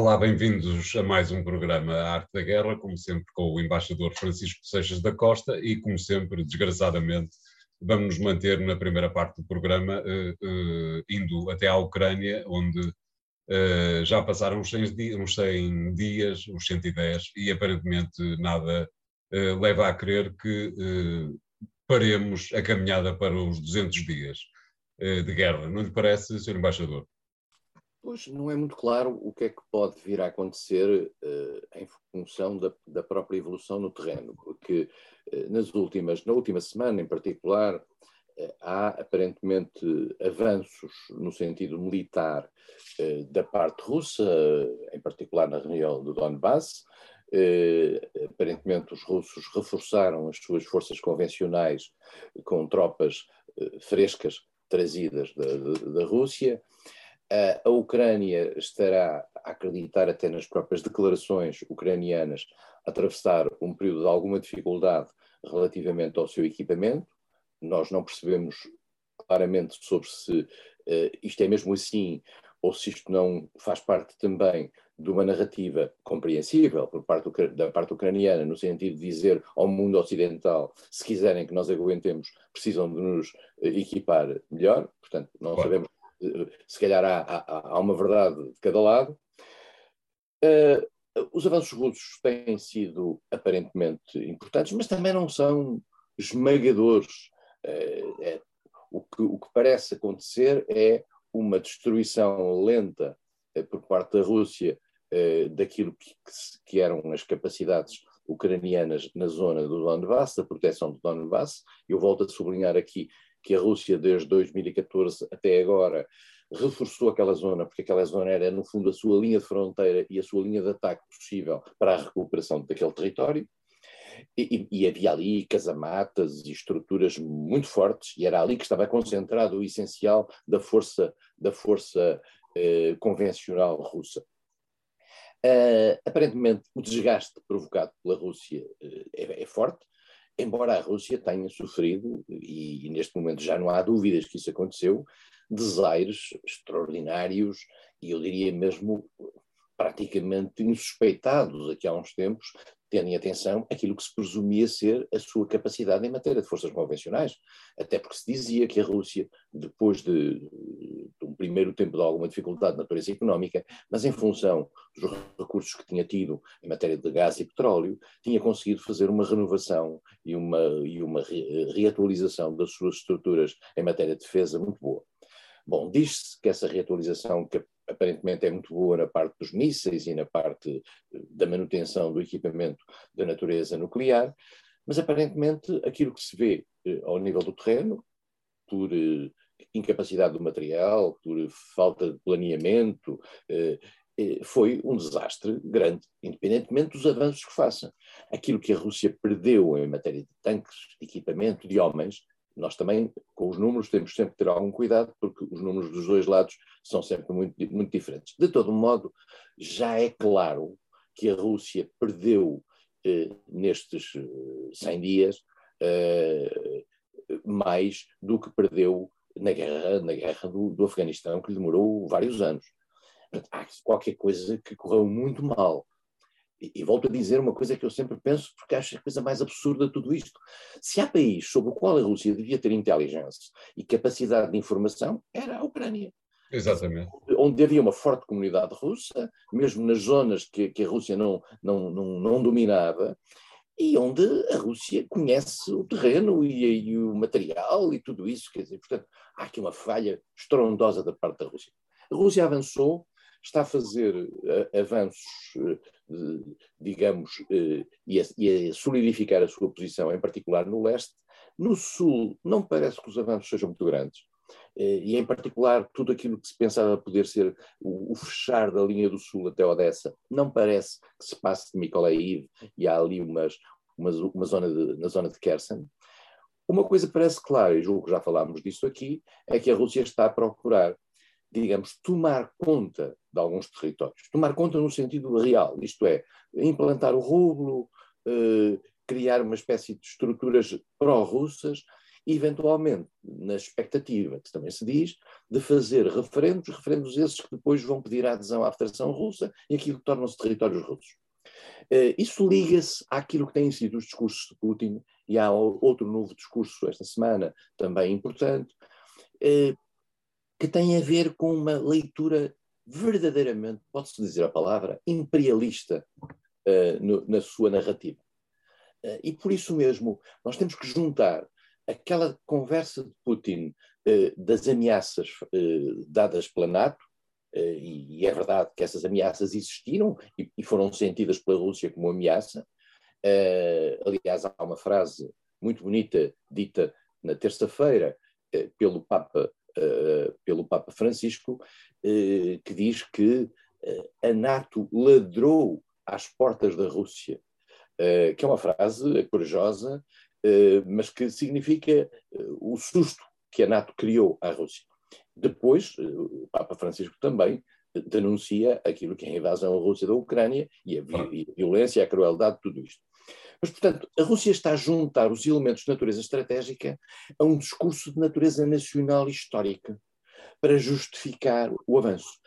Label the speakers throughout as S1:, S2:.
S1: Olá, bem-vindos a mais um programa Arte da Guerra, como sempre com o embaixador Francisco Seixas da Costa e, como sempre, desgraçadamente, vamos nos manter na primeira parte do programa, uh, uh, indo até à Ucrânia, onde uh, já passaram uns 100, dias, uns 100 dias, uns 110, e aparentemente nada leva a crer que paremos a caminhada para os 200 dias de guerra. Não lhe parece, Sr. Embaixador?
S2: Pois não é muito claro o que é que pode vir a acontecer uh, em função da, da, própria evolução no terreno, porque uh, nas últimas, na última semana em particular, uh, há aparentemente avanços no sentido militar da parte russa, em particular na região do Donbass. aparentemente os russos reforçaram as suas forças convencionais com tropas frescas trazidas da, da, da Rússia a Ucrânia estará a acreditar, até nas próprias declarações ucranianas, a atravessar um período de alguma dificuldade relativamente ao seu equipamento. Nós não percebemos claramente sobre se uh, isto é mesmo assim ou se isto não faz parte também de uma narrativa compreensível por parte da parte ucraniana, no sentido de dizer ao mundo ocidental, se quiserem que nós aguentemos, precisam de nos eh, equipar melhor. Portanto, não claro. sabemos se calhar há, há, há uma verdade de cada lado. Uh, os avanços russos têm sido aparentemente importantes, mas também não são esmagadores. Uh, é, o, que, o, que, parece acontecer é uma destruição lenta uh, por parte da Rússia daquilo que, que, eram as capacidades ucranianas na zona do Donbass, da proteção do Donbass. Eu volto a sublinhar aqui que a Rússia, desde 2014 até agora, reforçou aquela zona, porque aquela zona era, no fundo, a sua linha de fronteira e a sua linha de ataque possível para a recuperação daquele território. E, e, havia ali casamatas e estruturas muito fortes, e era ali que estava concentrado o essencial da força, da força eh, convencional russa. Uh, aparentemente, o desgaste provocado pela Rússia uh, é, é, forte, embora a Rússia tenha sofrido, e, neste momento já não há dúvidas que isso aconteceu, desaires extraordinários e eu diria mesmo praticamente insuspeitados aqui há uns tempos, tendo em atenção aquilo que se presumia ser a sua capacidade em matéria de forças convencionais. Até porque se dizia que a Rússia, depois de, de um primeiro tempo de alguma dificuldade de natureza económica, mas em função dos recursos que tinha tido em matéria de gás e petróleo, tinha conseguido fazer uma renovação e uma, e uma reatualização das suas estruturas em matéria de defesa muito boa. Bom, diz-se que essa reatualização, aparentemente é muito boa na parte dos mísseis e na parte eh, da manutenção do equipamento da natureza nuclear, mas aparentemente aquilo que se vê eh, ao nível do terreno, por eh, incapacidade do material, por falta de planeamento, foi um desastre grande, independentemente dos avanços que faça. Aquilo que a Rússia perdeu em matéria de tanques, de equipamento, de homens, nós também, com os números, temos sempre que ter algum cuidado, porque os números dos dois lados são sempre muito, muito diferentes. De todo modo, já é claro que a Rússia perdeu eh, nestes 100 eh, dias eh, mais do que perdeu na guerra, na guerra do, do Afeganistão, que demorou vários anos. Há qualquer coisa que correu muito mal. E, e, volto a dizer uma coisa que eu sempre penso, porque acho a coisa mais absurda de tudo isto. Se há país sobre o qual a Rússia devia ter inteligência e capacidade de informação, era a Ucrânia.
S1: Exatamente.
S2: Onde havia uma forte comunidade russa, mesmo nas zonas que, que a Rússia não, não, não, não dominava, e onde a Rússia conhece o terreno e, e, o material e tudo isso. Quer dizer, portanto, há aqui uma falha estrondosa da parte da Rússia. A Rússia avançou está a fazer uh, avanços, uh, digamos, uh, e, a, solidificar a sua posição, em particular no leste. No sul, não parece que os avanços sejam muito grandes. E, em particular, tudo aquilo que se pensava poder ser o, o, fechar da linha do sul até Odessa, não parece que se passe de Mykolaiv e há ali umas, umas, uma zona de, na zona de Kherson. Uma coisa parece clara, e julgo que já falámos disso aqui, é que a Rússia está a procurar digamos, tomar conta de alguns territórios. Tomar conta no sentido real, isto é, implantar o rublo, eh, criar uma espécie de estruturas pró-russas eventualmente na expectativa, que também se diz, de fazer referendos, referendos esses que depois vão pedir a adesão à Federação Russa e aquilo tornam-se territórios russos. Uh, isso liga-se àquilo que têm sido os discursos de Putin, e há outro novo discurso esta semana, também importante, uh, que tem a ver com uma leitura verdadeiramente, pode-se dizer a palavra, imperialista uh, no, na sua narrativa. e por isso mesmo, nós temos que juntar aquela conversa de Putin das ameaças dadas pela NATO, eh, e é verdade que essas ameaças existiram e foram sentidas pela Rússia como ameaça. Aliás, há uma frase muito bonita dita na terça-feira pelo Papa, pelo Papa Francisco, que diz que a NATO ladrou às portas da Rússia, que é uma frase corajosa, mas que significa o susto que a NATO criou à Rússia. Depois, eh, o Papa Francisco também denuncia aquilo que é a invasão à Rússia da Ucrânia e a, violência, a crueldade de tudo isto. Mas, portanto, a Rússia está a juntar os elementos de natureza estratégica a um discurso de natureza nacional e histórica para justificar o avanço.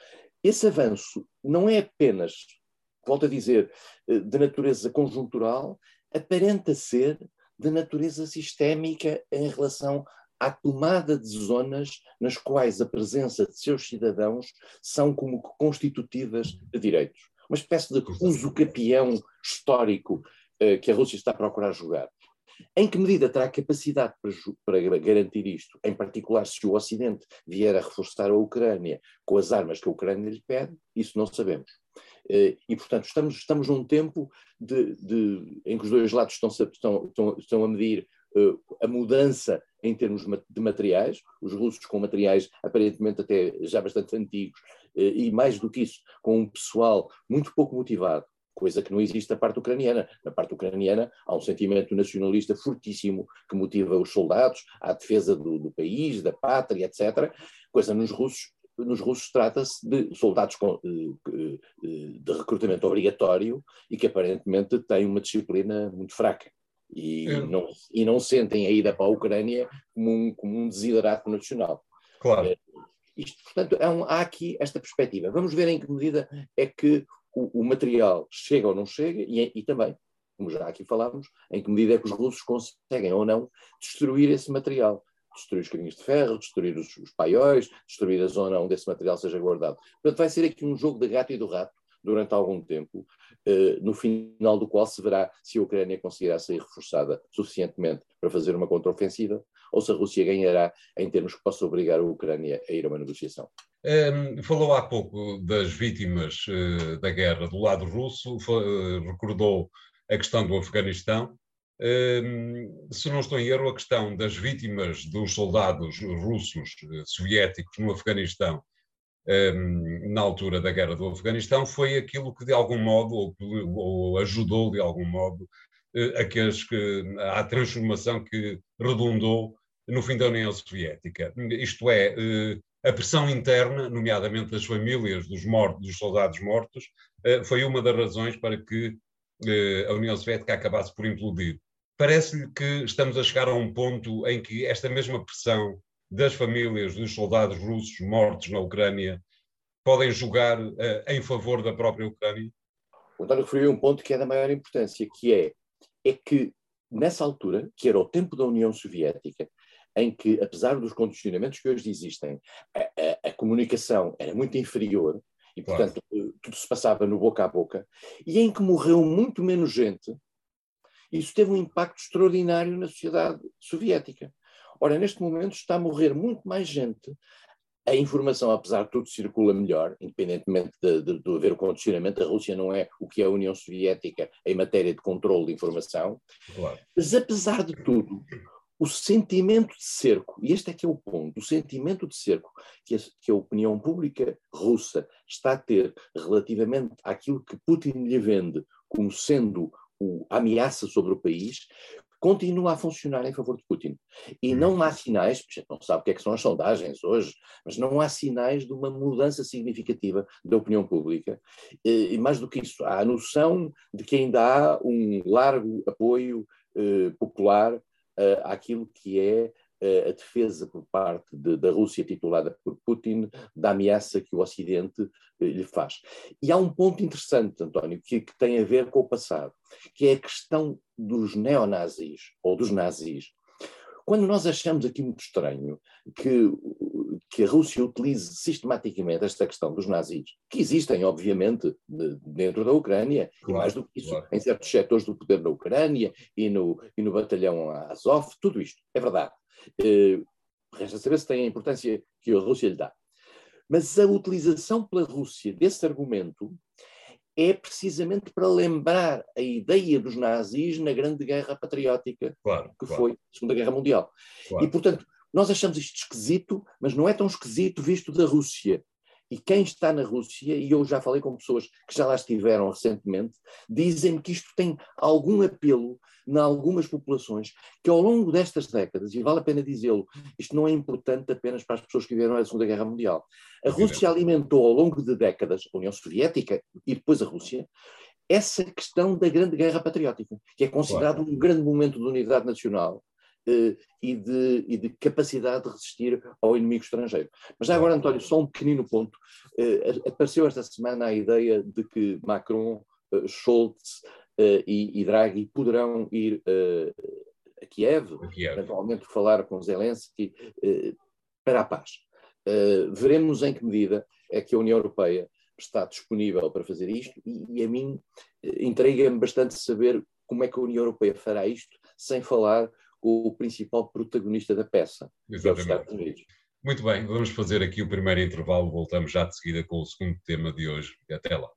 S2: Esse avanço não é apenas, volto a dizer, eh, de natureza conjuntural, aparenta ser de natureza sistémica em relação à tomada de zonas nas quais a presença de seus cidadãos são como constitutivas de direitos. Uma espécie de uso capião histórico uh, que a Rússia está a procurar jogar. Em que medida terá capacidade para, para, garantir isto, em particular se o Ocidente vier a reforçar a Ucrânia com as armas que a Ucrânia lhe pede? Isso não sabemos. Uh, e, portanto, estamos, estamos num tempo de, de, em que os dois lados estão, estão, estão, estão a medir uh, a mudança em termos de materiais, os russos com materiais aparentemente até já bastante antigos, eh, e mais do que isso, com um pessoal muito pouco motivado, coisa que não existe na parte ucraniana. Na parte ucraniana há um sentimento nacionalista fortíssimo que motiva os soldados à defesa do, do país, da pátria, etc. Coisa nos russos nos russos trata-se de soldados com, eh, eh, de recrutamento obrigatório e que aparentemente têm uma disciplina muito fraca e, é. não, e não sentem a ida para a Ucrânia como um, como um desiderato nacional.
S1: Claro. É,
S2: isto, portanto, é um, há aqui esta perspectiva. Vamos ver em que medida é que o, o material chega ou não chega e, e, também, como já aqui falámos, em que medida é que os russos conseguem ou não destruir esse material. Destruir os caminhos de ferro, destruir os, os paióis, destruir a zona onde esse material seja guardado. Portanto, vai ser aqui um jogo de gato e do rato durante algum tempo, eh, no final do qual se verá se a Ucrânia conseguirá sair reforçada suficientemente para fazer uma contraofensiva ou se a Rússia ganhará em termos que possa obrigar a Ucrânia a ir a uma negociação.
S1: Um, falou há pouco das vítimas uh, da guerra do lado russo, uh, recordou a questão do Afeganistão. Um, se não estou em erro, a questão das vítimas dos soldados russos uh, soviéticos no Afeganistão na altura da guerra do Afeganistão foi aquilo que de algum modo, ou, ou ajudou de algum modo, uh, aqueles que, à transformação que redundou no fim da União Soviética. Isto é, uh, a pressão interna, nomeadamente das famílias dos, mortos, dos soldados mortos, uh, foi uma das razões para que a União Soviética acabasse por implodir. Parece-lhe que estamos a chegar a um ponto em que esta mesma pressão das famílias dos soldados russos mortos na Ucrânia podem jogar uh, em favor da própria Ucrânia?
S2: O António referiu um ponto que é da maior importância, que é, é que nessa altura, que era o tempo da União Soviética, em que, apesar dos condicionamentos que hoje existem, a, a, a comunicação era muito inferior, e portanto claro. tudo se passava no boca a boca, e em que morreu muito menos gente, isso teve um impacto extraordinário na sociedade soviética. Ora, neste momento está a morrer muito mais gente. A informação, apesar de tudo, circula melhor, independentemente de, de, de haver o condicionamento. A Rússia não é o que é a União Soviética em matéria de controle de informação. Claro. Mas, apesar de tudo, o sentimento de cerco, e este é que é o ponto, o sentimento de cerco que a, que a, opinião pública russa está a ter relativamente àquilo que Putin lhe vende como sendo o, a ameaça sobre o país, continua a funcionar em favor de Putin. E hum. não há sinais, a gente não sabe o que, é que são as sondagens hoje, mas não há sinais de uma mudança significativa da opinião pública. E mais do que isso, há a noção de que ainda há um largo apoio eh, popular eh, àquilo que é a defesa por parte de, da Rússia, titulada por Putin, da ameaça que o Ocidente uh, lhe faz. E há um ponto interessante, António, que, que tem a ver com o passado, que é a questão dos neonazis, ou dos nazis, quando nós achamos aqui muito estranho que, que a Rússia utilize sistematicamente esta questão dos nazis, que existem, obviamente, de, dentro da Ucrânia, claro, e mais do que isso, claro. em certos setores do poder da Ucrânia e no, e no batalhão Azov, tudo isto, é verdade. Uh, resta saber se tem a importância que a Rússia lhe dá. Mas a utilização pela Rússia desse argumento é precisamente para lembrar a ideia dos nazis na Grande Guerra Patriótica,
S1: claro,
S2: que
S1: claro.
S2: foi a Segunda Guerra Mundial. Claro. E, portanto, nós achamos isto esquisito, mas não é tão esquisito visto da Rússia. E quem está na Rússia, e eu já falei com pessoas que já lá estiveram recentemente, dizem-me que isto tem algum apelo em algumas populações, que ao longo destas décadas, e vale a pena dizê-lo, isto não é importante apenas para as pessoas que viveram a Segunda Guerra Mundial. A Rússia alimentou ao longo de décadas, a União Soviética e depois a Rússia, essa questão da Grande Guerra Patriótica, que é considerado claro. um grande momento de unidade nacional e, de, e, de, capacidade de resistir ao inimigo estrangeiro. Mas já agora, António, só um pequenino ponto. Uh, apareceu esta semana a ideia de que Macron, uh, Scholz e, e, Draghi poderão ir a Kiev, a Kiev, eventualmente falar com Zelensky para a paz. veremos em que medida é que a União Europeia está disponível para fazer isto e, e a mim intriga-me bastante saber como é que a União Europeia fará isto sem falar o principal protagonista da peça,
S1: Exatamente. que é os Estados Unidos. Muito bem, vamos fazer aqui o primeiro intervalo, voltamos já de seguida com o segundo tema de hoje. Até lá.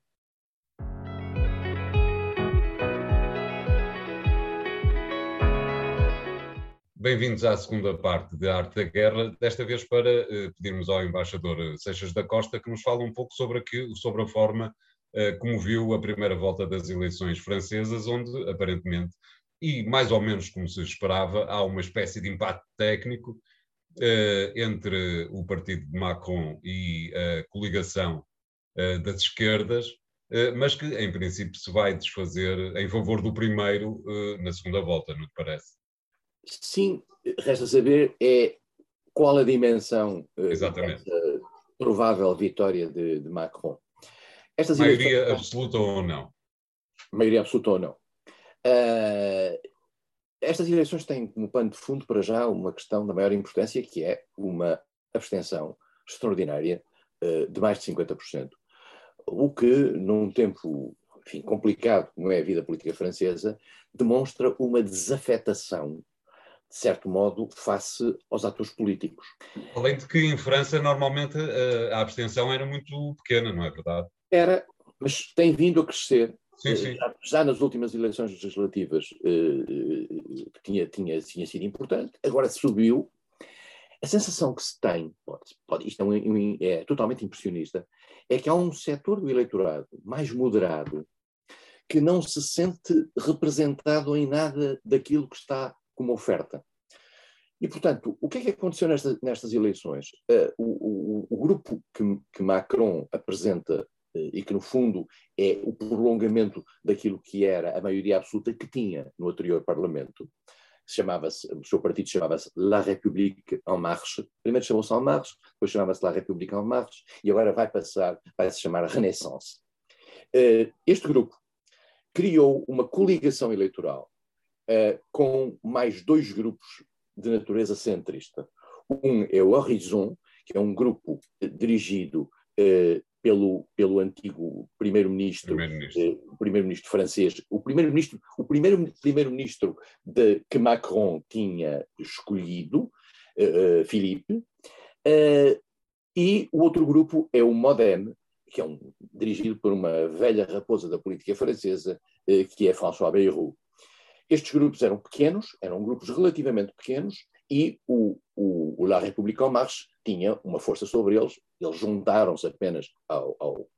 S1: Bem-vindos à segunda parte de Arte da Guerra, desta vez para eh, pedirmos ao embaixador Seixas da Costa que nos fale um pouco sobre, aqui, sobre a forma eh, como viu a primeira volta das eleições francesas, onde aparentemente e mais ou menos como se esperava, há uma espécie de empate técnico eh, entre o partido de Macron e a coligação eh, das esquerdas, eh, mas que em princípio se vai desfazer em favor do primeiro na segunda volta, não te parece?
S2: Sim, resta saber é qual a dimensão
S1: Exatamente.
S2: dessa provável vitória de, de Macron.
S1: Estas maioria eleições... absoluta ou não?
S2: Maioria absoluta ou não. Uh, estas eleições têm como pano de fundo, para já, uma questão da maior importância, que é uma abstenção extraordinária uh, de mais de 50%. O que, num tempo enfim, complicado como é a vida política francesa, demonstra uma desafetação, de certo modo, face aos atores políticos.
S1: Além de que em França, normalmente, a abstenção era muito pequena, não é verdade?
S2: Era, mas tem vindo a crescer
S1: Sim, sim.
S2: Já, já, nas últimas eleições legislativas uh, tinha, tinha, tinha sido importante, agora subiu. A sensação que se tem, pode, pode, isto é, um, é, totalmente impressionista, é que há um setor do eleitorado mais moderado que não se sente representado em nada daquilo que está como oferta. E, portanto, o que é que aconteceu nesta, nestas eleições? Uh, o, o, o, grupo que, que Macron apresenta e que, no fundo, é o prolongamento daquilo que era a maioria absoluta que tinha no anterior Parlamento. Chamava-se, o seu partido chamava-se La République en Marche. Primeiro chamou-se En Marche, depois chamava-se La République en Marche, e agora vai passar, vai se chamar Renaissance. Eh, este grupo criou uma coligação eleitoral eh, com mais dois grupos de natureza centrista. Um é o Horizon, que é um grupo dirigido eh, pelo, pelo antigo primeiro-ministro,
S1: primeiro-ministro.
S2: eh, primeiro-ministro francês, o primeiro-ministro, o primeiro primeiro-ministro que Macron tinha escolhido, eh Philippe, eh, e o outro grupo é o Modem, que é um, dirigido por uma velha raposa da política francesa, eh, que é François Bayrou. Estes grupos eram pequenos, eram grupos relativamente pequenos, e o, o, o La République en Marche tinha uma força sobre eles, eles juntaram-se apenas ao, ao,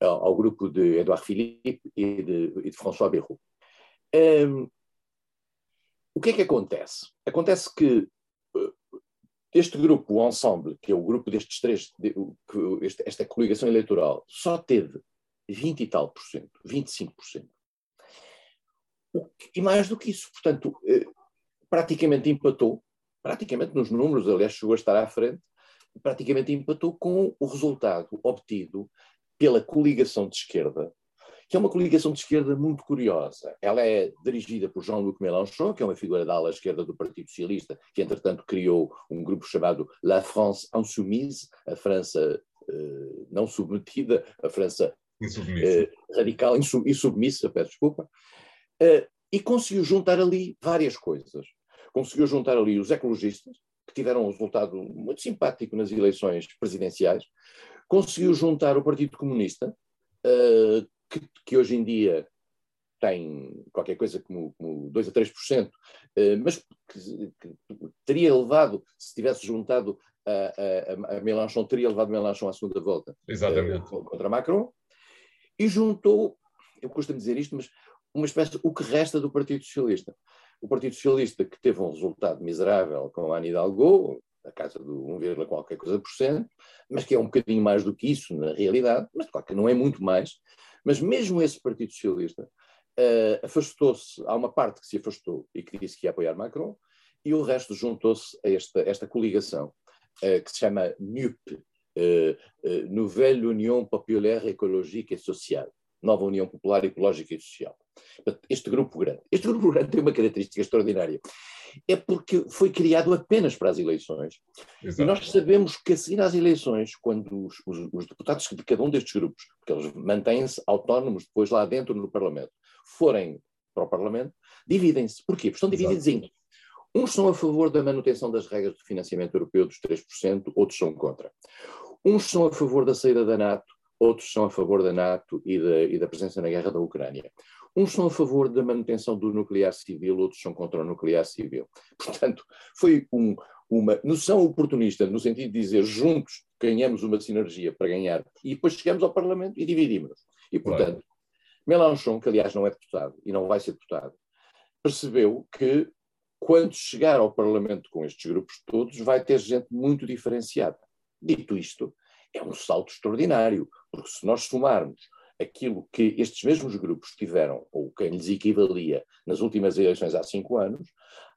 S2: ao, grupo de Edouard Philippe e de, e de François Bayrou. Um, o que é que acontece? Acontece que uh, este grupo, o Ensemble, que é o grupo destes três, de, que, este, esta coligação eleitoral, só teve 20 e tal por cento, 25 por cento. E mais do que isso, portanto, uh, praticamente empatou praticamente nos números, aliás, chegou a estar à frente, praticamente empatou com o resultado obtido pela coligação de esquerda, que é uma coligação de esquerda muito curiosa. Ela é dirigida por Jean-Luc Mélenchon, que é uma figura da ala esquerda do Partido Socialista, que entretanto criou um grupo chamado La France Insoumise, a França uh, não submetida, a França uh, radical e submissa, peço desculpa, uh, e conseguiu juntar ali várias coisas. Conseguiu juntar ali os ecologistas, que tiveram um resultado muito simpático nas eleições presidenciais, conseguiu juntar o Partido Comunista, uh, que, que, hoje em dia tem qualquer coisa como, como 2 a 3%, uh, mas que, que, teria levado, se tivesse juntado a, a, a Mélenchon, teria levado Mélenchon à segunda volta
S1: uh,
S2: contra Macron, e juntou, eu costumo dizer isto, mas uma espécie, o que resta do Partido Socialista. O Partido Socialista, que teve um resultado miserável com a Anne Hidalgo, na casa do 1, qualquer coisa por cento, mas que é um bocadinho mais do que isso na realidade, mas claro que não é muito mais. Mas mesmo esse Partido Socialista uh, afastou-se, há uma parte que se afastou e que disse que ia apoiar Macron, e o resto juntou-se a esta, esta coligação, uh, que se chama NUP, uh, Nouvelle Union Populaire Écologique et Sociale, Nova União Popular Ecológica e Social. Este grupo grande. Este grupo grande tem uma característica extraordinária. É porque foi criado apenas para as eleições. Exato. E nós sabemos que a seguir às eleições, quando os, os, os deputados de cada um destes grupos, porque eles mantêm-se autónomos depois lá dentro no Parlamento, forem para o Parlamento, dividem-se. Porquê? Porque estão divididos Exato. em Uns são a favor da manutenção das regras de financiamento europeu dos 3%, outros são contra. Uns são a favor da saída da NATO, outros são a favor da NATO e da, e da presença na guerra da Ucrânia. Uns são a favor da manutenção do nuclear civil, outros são contra o nuclear civil. Portanto, foi um, uma noção oportunista, no sentido de dizer juntos ganhamos uma sinergia para ganhar, e depois chegamos ao Parlamento e dividimos. E, portanto, claro. Mélenchon, que aliás não é deputado e não vai ser deputado, percebeu que quando chegar ao Parlamento com estes grupos todos, vai ter gente muito diferenciada. Dito isto, é um salto extraordinário, porque se nós somarmos aquilo que estes mesmos grupos tiveram, ou quem lhes equivalia nas últimas eleições há cinco anos,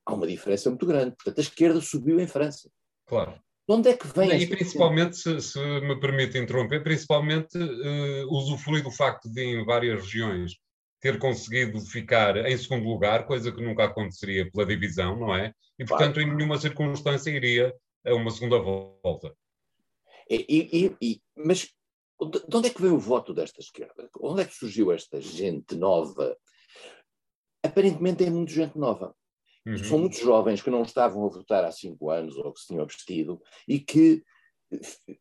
S2: há uma diferença muito grande. Portanto, a esquerda subiu em França.
S1: Claro.
S2: De onde é que vem
S1: E principalmente, se, se, me permite interromper, principalmente uh, usufrui do facto de, em várias regiões, ter conseguido ficar em segundo lugar, coisa que nunca aconteceria pela divisão, não é? E, portanto, claro. em nenhuma circunstância iria a uma segunda volta.
S2: E, e, e, mas de onde é que veio o voto desta esquerda? Onde é que surgiu esta gente nova? Aparentemente é muito gente nova. Uhum. São muitos jovens que não estavam a votar há cinco anos ou que se tinham abstido e que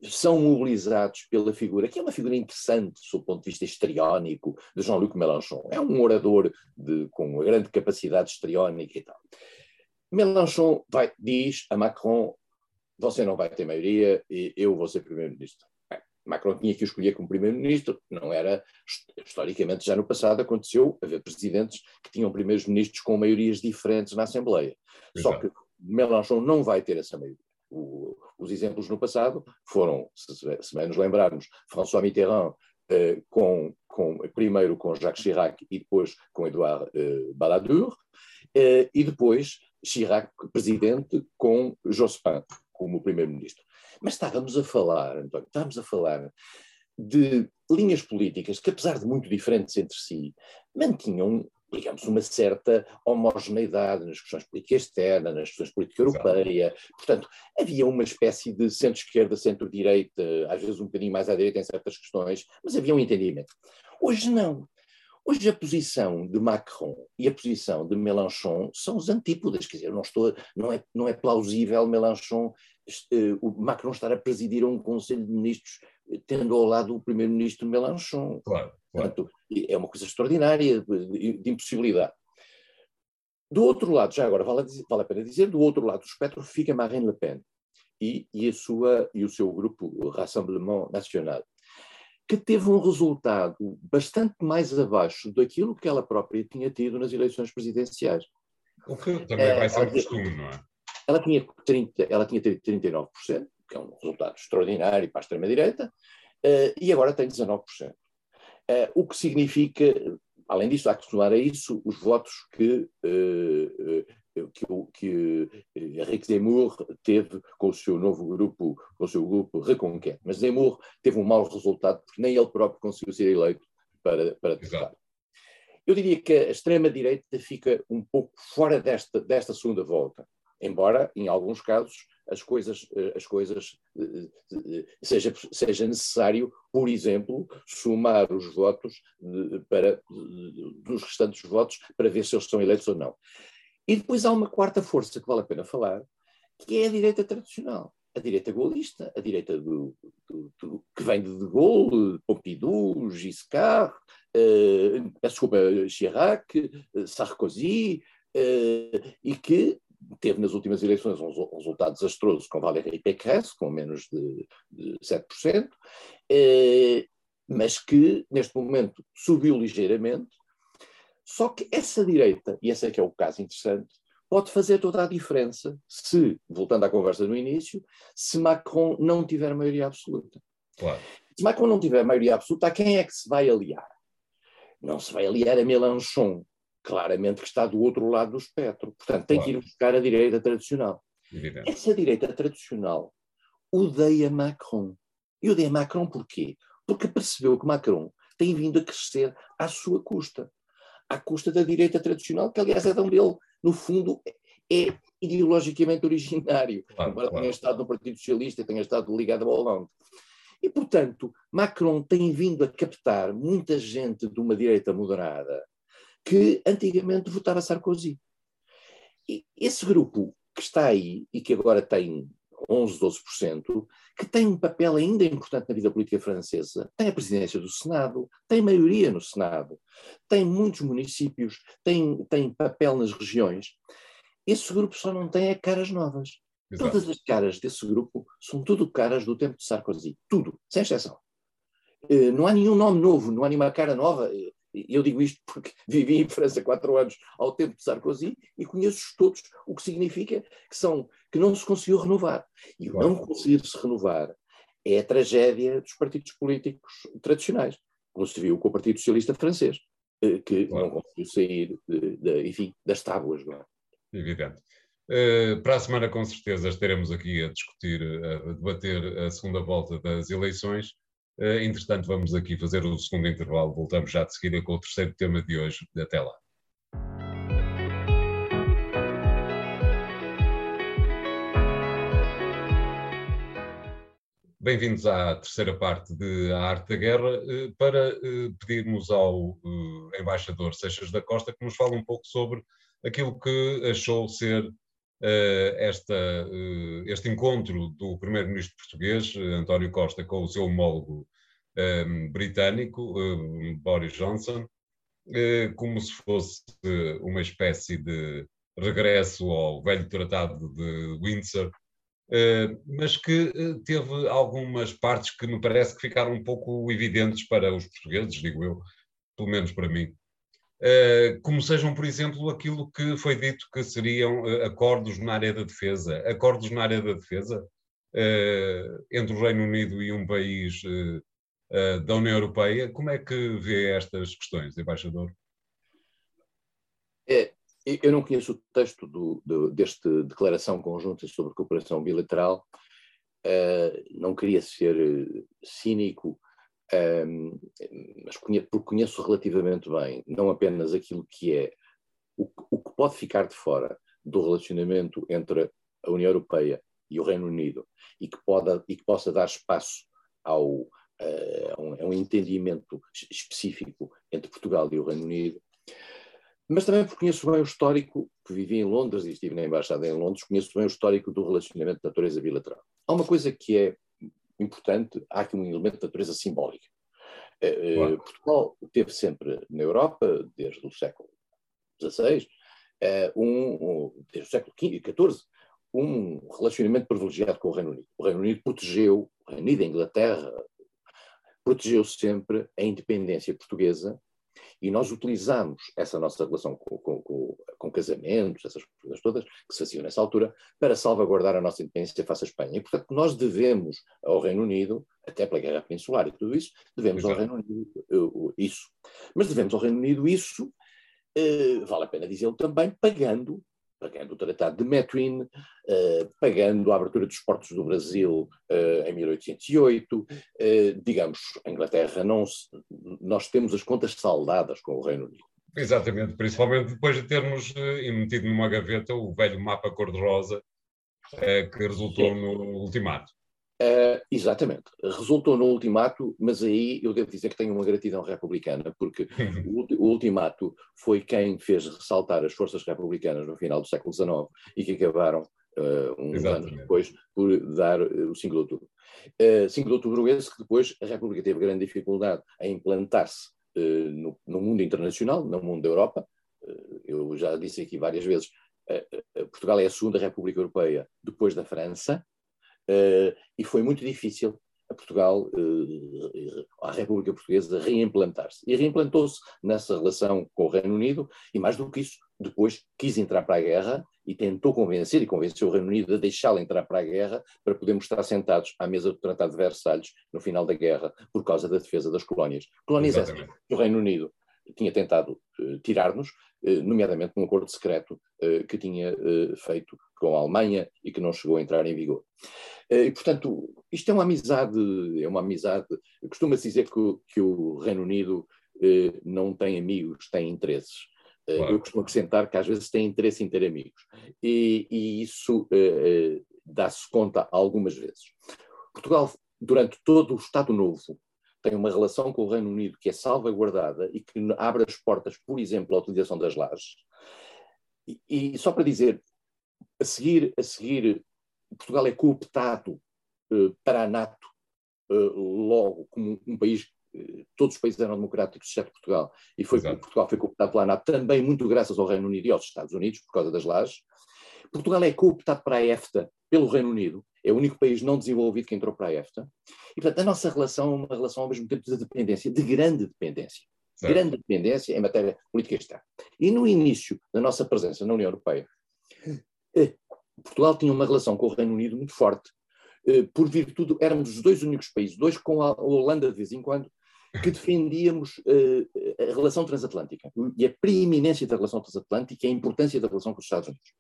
S2: são mobilizados pela figura, que é uma figura interessante do ponto de vista histriónico, de Jean-Luc Mélenchon. É um orador de, com uma grande capacidade histriónica e tal. Mélenchon vai, diz a Macron: você não vai ter maioria e eu vou ser primeiro-ministro. Macron tinha que escolher como primeiro-ministro, não era, historicamente já no passado aconteceu haver presidentes que tinham primeiros-ministros com maiorias diferentes na Assembleia. Exato. Só que Mélenchon não vai ter essa maioria. O, os exemplos no passado foram, se, se bem nos lembrarmos, François Mitterrand eh, com, com, primeiro com Jacques Chirac e depois com Edouard eh, Balladur, eh, e depois Chirac, presidente, com Jospin como primeiro-ministro. Mas estávamos a falar, António, estávamos a falar de linhas políticas que, apesar de muito diferentes entre si, mantinham, digamos, uma certa homogeneidade nas questões políticas externas, nas questões política europeia. Portanto, havia uma espécie de centro-esquerda, centro-direita, às vezes um bocadinho mais à direita em certas questões, mas havia um entendimento. Hoje não. Hoje a posição de Macron e a posição de Mélenchon são os antípodas, quer dizer, não, estou, não, é, não é plausível Mélenchon o Macron estar a presidir um Conselho de Ministros eh, tendo ao lado o Primeiro-Ministro Mélenchon.
S1: Claro, claro. Portanto,
S2: é uma coisa extraordinária de, de, impossibilidade. Do outro lado, já agora vale a, dizer, vale a, pena dizer, do outro lado do espectro fica Marine Le Pen e, e, a sua, e o seu grupo, o Rassemblement National, que teve um resultado bastante mais abaixo daquilo que ela própria tinha tido nas eleições presidenciais.
S1: O que também é, vai ser costume, não é?
S2: Ela tinha, 30, ela tinha 39%, que é um resultado extraordinário para a extrema-direita, uh, e agora tem 19%. Uh, eh, o que significa, além disso, há que somar a isso os votos que uh, que, que Henrique Zemmour teve com o seu novo grupo, com o seu grupo Reconquête. Mas Zemmour teve um mau resultado porque nem ele próprio conseguiu ser eleito para, para deputado. Eu diria que a extrema-direita fica um pouco fora desta, desta segunda volta, embora, em alguns casos, as coisas, as coisas seja, seja necessário, por exemplo, somar os votos para, dos restantes votos para ver se eles são eleitos ou não. E depois há uma quarta força que vale a pena falar, que é a direita tradicional. A direita golista, a direita do, do, do que vem de De Gaulle, Pompidou, Giscard, uh, desculpa, Chirac, Sarkozy, uh, e que teve nas últimas eleições um resultado desastroso com Valéry Pécresse, com menos de, de 7%, mas que neste momento subiu ligeiramente só que essa direita, e esse é que é o caso interessante, pode fazer toda a diferença se, voltando à conversa no início, se Macron não tiver maioria absoluta. Claro. Se Macron não tiver maioria absoluta, a quem é que se vai aliar? Não se vai aliar a Mélenchon, claramente que está do outro lado do espectro. Portanto, tem claro. que ir buscar a direita tradicional. Evidente. Essa direita tradicional odeia Macron. E odeia Macron porquê? Porque percebeu que Macron tem vindo a crescer à sua custa à custa da direita tradicional, que aliás é de onde ele, no fundo, é ideologicamente originário, claro, embora claro. tenha estado no Partido Socialista e tenha estado ligado ao Hollande. E, portanto, Macron tem vindo a captar muita gente de uma direita moderada que antigamente votava Sarkozy. E esse grupo que está aí e que agora tem 11, 12%, que tem um papel ainda importante na vida política francesa. Tem a presidência do Senado, tem maioria no Senado, tem muitos municípios, tem, tem papel nas regiões. Esse grupo só não tem é caras novas. Exato. Todas as caras desse grupo são tudo caras do tempo de Sarkozy. Tudo, sem exceção. Eh, não há nenhum nome novo, não há nenhuma cara nova. Eu digo isto porque vivi em França quatro anos ao tempo de Sarkozy e conheço todos, o que significa que, são, que não se conseguiu renovar. E o não conseguir se renovar é a tragédia dos partidos políticos tradicionais, como se viu com o Partido Socialista francês, eh, que claro. não conseguiu sair de, de, enfim, das tábuas. Não é?
S1: Evidente. Uh, para a semana, com certeza, estaremos aqui a discutir, a debater a segunda volta das eleições. Uh, entretanto, vamos aqui fazer o segundo intervalo. Voltamos já de seguida com o terceiro tema de hoje. Até lá. Bem-vindos à terceira parte de A Arte da Guerra, eh, para eh, pedirmos ao embaixador Seixas da Costa que nos fale um pouco sobre aquilo que achou ser esta, este encontro do primeiro-ministro português, António Costa, com o seu homólogo um, ehm, britânico, um, Boris Johnson, uh, como se fosse uma espécie de regresso ao velho tratado de Windsor, uh, mas que uh, teve algumas partes que me parece que ficaram um pouco evidentes para os portugueses, digo eu, pelo menos para mim. como sejam, por exemplo, aquilo que foi dito que seriam acordos na área da defesa. Acordos na área da defesa entre o Reino Unido e um país uh, da União Europeia. Como é que vê estas questões, embaixador?
S2: É, eu não conheço o texto do, do, desta declaração conjunta sobre cooperação bilateral. Uh, não queria ser eh, cínico, um, mas conheço, porque conheço relativamente bem, não apenas aquilo que é o, o que pode ficar de fora do relacionamento entre a União Europeia e o Reino Unido e que, pode, e que possa dar espaço ao, um, é um entendimento específico entre Portugal e o Reino Unido, mas também porque conheço bem o histórico, que vivi em Londres e estive na Embaixada em Londres, conheço bem o histórico do relacionamento de natureza bilateral. Há uma coisa que é importante, há aqui um elemento de natureza simbólica. Eh, eh, Portugal teve sempre na Europa, desde o século XVI, um, desde o século XIV, um relacionamento privilegiado com o Reino Unido. O Reino Unido protegeu, o Reino Unido, a Inglaterra, protegeu sempre a independência portuguesa e nós utilizamos essa nossa relação com, com, com, com, casamentos, essas coisas todas que se faziam nessa altura, para salvaguardar a nossa independência face à Espanha. E, portanto, nós devemos ao Reino Unido, até pela Guerra Peninsular e tudo isso, devemos Exato. ao Reino Unido uh, isso. Mas devemos ao Reino Unido isso, uh, vale a pena dizê-lo também, pagando pagando o Tratado de Methuen, uh, pagando a abertura dos portos do Brasil uh, em 1808. Uh, digamos, a Inglaterra não se, nós temos as contas saldadas com o Reino Unido.
S1: Exatamente, principalmente depois de termos metido numa gaveta o velho mapa cor-de-rosa que resultou Sim. no ultimato.
S2: Uh, exatamente. Resultou no ultimato, mas aí eu devo dizer que tenho uma gratidão republicana, porque o, o, ultimato foi quem fez ressaltar as forças republicanas no final do século XIX e que acabaram, uh, uns anos depois, por dar uh, o 5 de outubro. Uh, 5 de outubro esse que depois a República teve grande dificuldade em implantar-se no, no, mundo internacional, no mundo da Europa. eu já disse aqui várias vezes, Portugal é a segunda República Europeia depois da França, Uh, e foi muito difícil a Portugal, uh, a República Portuguesa, reimplantar-se. E reimplantou-se nessa relação com o Reino Unido, e mais do que isso, depois quis entrar para a guerra e tentou convencer, e convenceu o Reino Unido a deixá-lo entrar para a guerra para podermos estar sentados à mesa do Tratado de Versalhes no final da guerra, por causa da defesa das colónias. Colónias essas que o Reino Unido tinha tentado uh, tirar-nos, uh, nomeadamente num acordo secreto uh, que tinha feito com a Alemanha e que não chegou a entrar em vigor. E, portanto, isto é uma amizade, é uma amizade, costuma-se dizer que o, que o, Reino Unido não tem amigos, tem interesses. Claro. Eu costumo acrescentar que às vezes tem interesse em ter amigos. E, e isso dá-se conta algumas vezes. Portugal, durante todo o Estado Novo, tem uma relação com o Reino Unido que é salvaguardada e que abre as portas, por exemplo, à utilização das lajes. E, e só para dizer, a seguir, a seguir Portugal é cooptado uh, para a NATO uh, logo como um país uh, todos os países eram democráticos, exceto Portugal, e foi. Portugal foi cooptado pela NATO também muito graças ao Reino Unido e aos Estados Unidos, por causa das lajes. Portugal é cooptado para a EFTA pelo Reino Unido, é o único país não desenvolvido que entrou para a EFTA. E, portanto, a nossa relação é uma relação, ao mesmo tempo, de dependência, de grande dependência. Certo. Grande dependência em matéria política externa. E no início da nossa presença na União Europeia, eh, Portugal tinha uma relação com o Reino Unido muito forte. Eh, por virtude, éramos os dois únicos países, dois com a Holanda de vez em quando, que defendíamos uh, a relação transatlântica e a preeminência da relação transatlântica e a importância da relação com os Estados Unidos.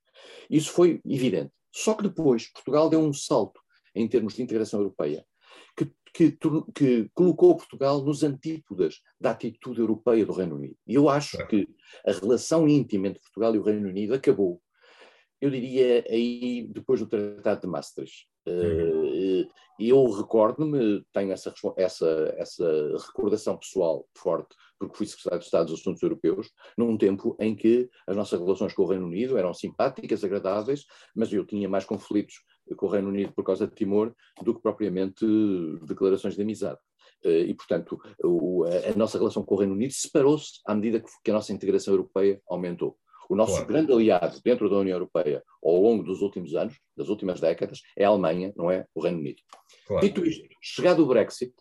S2: Isso foi evidente. Só que depois Portugal deu um salto em termos de integração europeia que, que, que colocou Portugal nos antípodas da atitude europeia do Reino Unido. E eu acho que a relação íntima entre Portugal e o Reino Unido acabou eu diria aí depois do Tratado de Maastricht. Uhum. E eu recordo-me, tenho essa, essa, essa recordação pessoal forte, porque fui secretário de Estado dos Assuntos Europeus, num tempo em que as nossas relações com o Reino Unido eram simpáticas, agradáveis, mas eu tinha mais conflitos com o Reino Unido por causa de Timor do que propriamente declarações de amizade. E, portanto, a nossa relação com o Reino Unido separou-se à medida que a nossa integração europeia aumentou. O nosso claro. grande aliado dentro da União Europeia ao longo dos últimos anos, das últimas décadas, é a Alemanha, não é o Reino Unido. Claro. Dito isto, chegado o Brexit,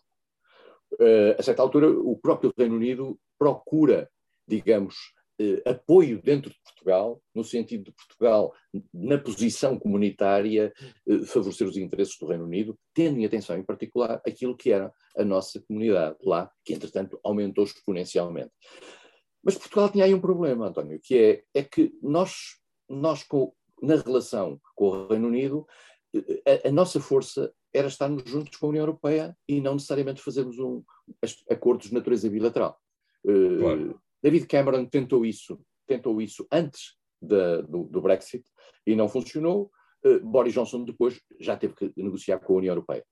S2: uh, a certa altura o próprio Reino Unido procura, digamos, uh, apoio dentro de Portugal, no sentido de Portugal, na posição comunitária, uh, favorecer os interesses do Reino Unido, tendo em atenção em particular aquilo que era a nossa comunidade lá, que entretanto aumentou exponencialmente. Mas Portugal tinha aí um problema, António, que é, é que nós, nós com, na relação com o Reino Unido, a, a, nossa força era estarmos juntos com a União Europeia e não necessariamente fazermos um, acordos de natureza bilateral. Eh, claro. Uh, David Cameron tentou isso, tentou isso antes da, do, do, Brexit e não funcionou. Uh, Boris Johnson depois já teve que negociar com a União Europeia.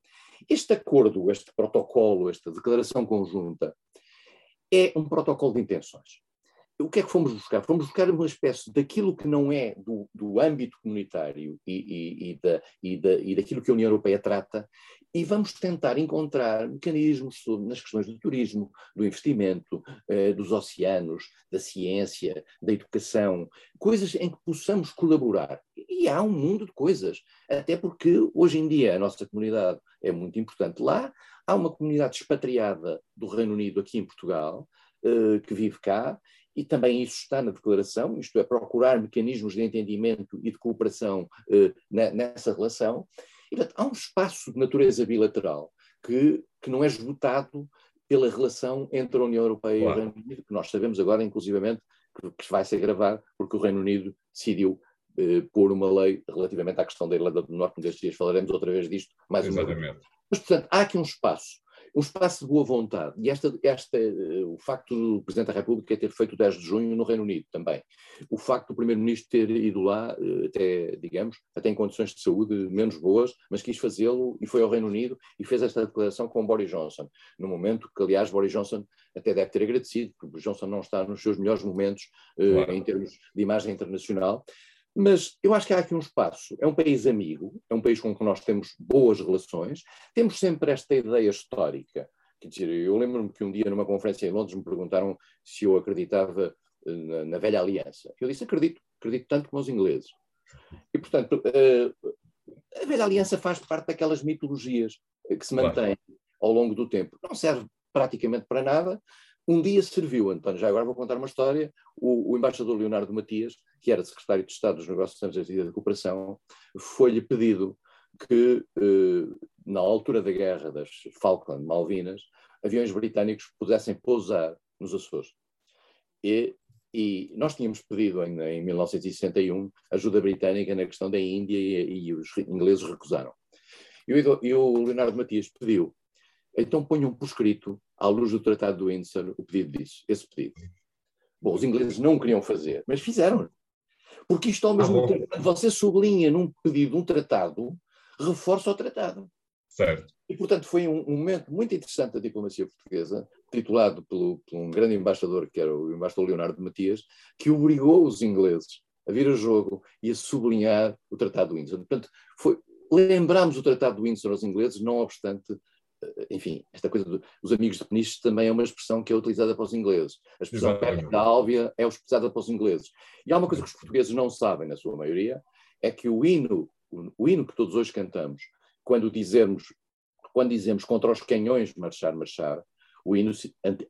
S2: Este acordo, este protocolo, esta declaração conjunta, é um protocolo de intenções. O que é que fomos buscar? Fomos buscar uma espécie daquilo que não é do, do âmbito comunitário e, e, e, da, e, da, e daquilo que a União Europeia trata, e vamos tentar encontrar mecanismos nas questões do turismo, do investimento, eh, dos oceanos, da ciência, da educação, coisas em que possamos colaborar. E há um mundo de coisas, até porque hoje em dia a nossa comunidade é muito importante lá, há uma comunidade expatriada do Reino Unido aqui em Portugal, eh, que vive cá, e também isso está na declaração, isto é, procurar mecanismos de entendimento e de cooperação eh, nessa relação. E, portanto, há um espaço de natureza bilateral que, que não é esgotado pela relação entre a União Europeia claro. e o Reino Unido, que nós sabemos agora, inclusivamente, que, que vai ser gravado porque o Reino Unido decidiu eh, pôr uma lei relativamente à questão da Irlanda do Norte, destes dias falaremos outra vez disto, mais
S1: Exatamente. uma vez.
S2: Mas, portanto, há aqui um espaço um espaço de boa vontade. E esta, esta, eh, o facto do Presidente da República ter feito o 10 de junho no Reino Unido também. O facto do Primeiro-Ministro ter ido lá, eh, até, digamos, até em condições de saúde menos boas, mas quis fazê-lo e foi ao Reino Unido e fez esta declaração com Boris Johnson. No momento que, aliás, Boris Johnson até deve ter agradecido, porque Johnson não está nos seus melhores momentos eh, claro. em termos de imagem internacional. Mas eu acho que há aqui um espaço. É um país amigo, é um país com que nós temos boas relações, temos sempre esta ideia histórica. Quer dizer, eu lembro-me que um dia numa conferência em Londres me perguntaram se eu acreditava eh, na, na velha aliança. Eu disse: acredito, acredito tanto como os ingleses. E, portanto, uh, a velha aliança faz parte daquelas mitologias que se mantêm ao longo do tempo. Não serve praticamente para nada, um dia serviu, António, já agora vou contar uma história, o, o, embaixador Leonardo Matias, que era secretário de Estado dos Negócios Estrangeiros e da Cooperação, foi-lhe pedido que, eh, na altura da guerra das Falkland, Malvinas, aviões britânicos pudessem pousar nos Açores. E, e nós tínhamos pedido, em, em, 1961, ajuda britânica na questão da Índia e, e os ingleses recusaram. E o, e o Leonardo Matias pediu, então ponham por escrito à luz do Tratado do Windsor, o pedido disso, esse pedido. Bom, os ingleses não queriam fazer, mas fizeram. Porque isto, ao mesmo ah, tempo, você sublinha num pedido um tratado, reforça o tratado.
S1: Certo.
S2: E, portanto, foi um, um momento muito interessante da diplomacia portuguesa, titulado pelo, por um grande embaixador, que era o embaixador Leonardo Matias, que obrigou os ingleses a vir a jogo e a sublinhar o Tratado de Windsor. Portanto, foi, lembramos o Tratado de Windsor aos ingleses, não obstante enfim, esta coisa dos amigos de Peniche também é uma expressão que é utilizada para os ingleses. A expressão da Álvia é utilizada para os ingleses. E há uma coisa que os portugueses não sabem, na sua maioria, é que o hino, o hino que todos hoje cantamos, quando dizemos, quando dizemos contra os canhões marchar, marchar, o hino,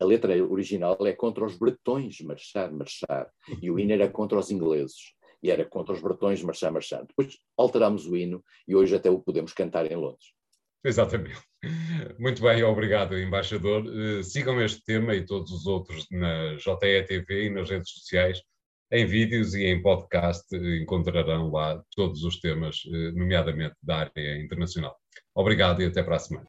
S2: a letra original é contra os bretões marchar, marchar, e o hino era contra os ingleses, e era contra os bretões marchar, marchar. Depois alterámos o hino e hoje até o podemos cantar em Londres.
S1: Exatamente. Muito bem, obrigado, embaixador. Uh, sigam este tema e todos os outros na JETV e nas redes sociais. Em vídeos e em podcast encontrarão lá todos os temas, uh, nomeadamente da área internacional. Obrigado e até para a semana.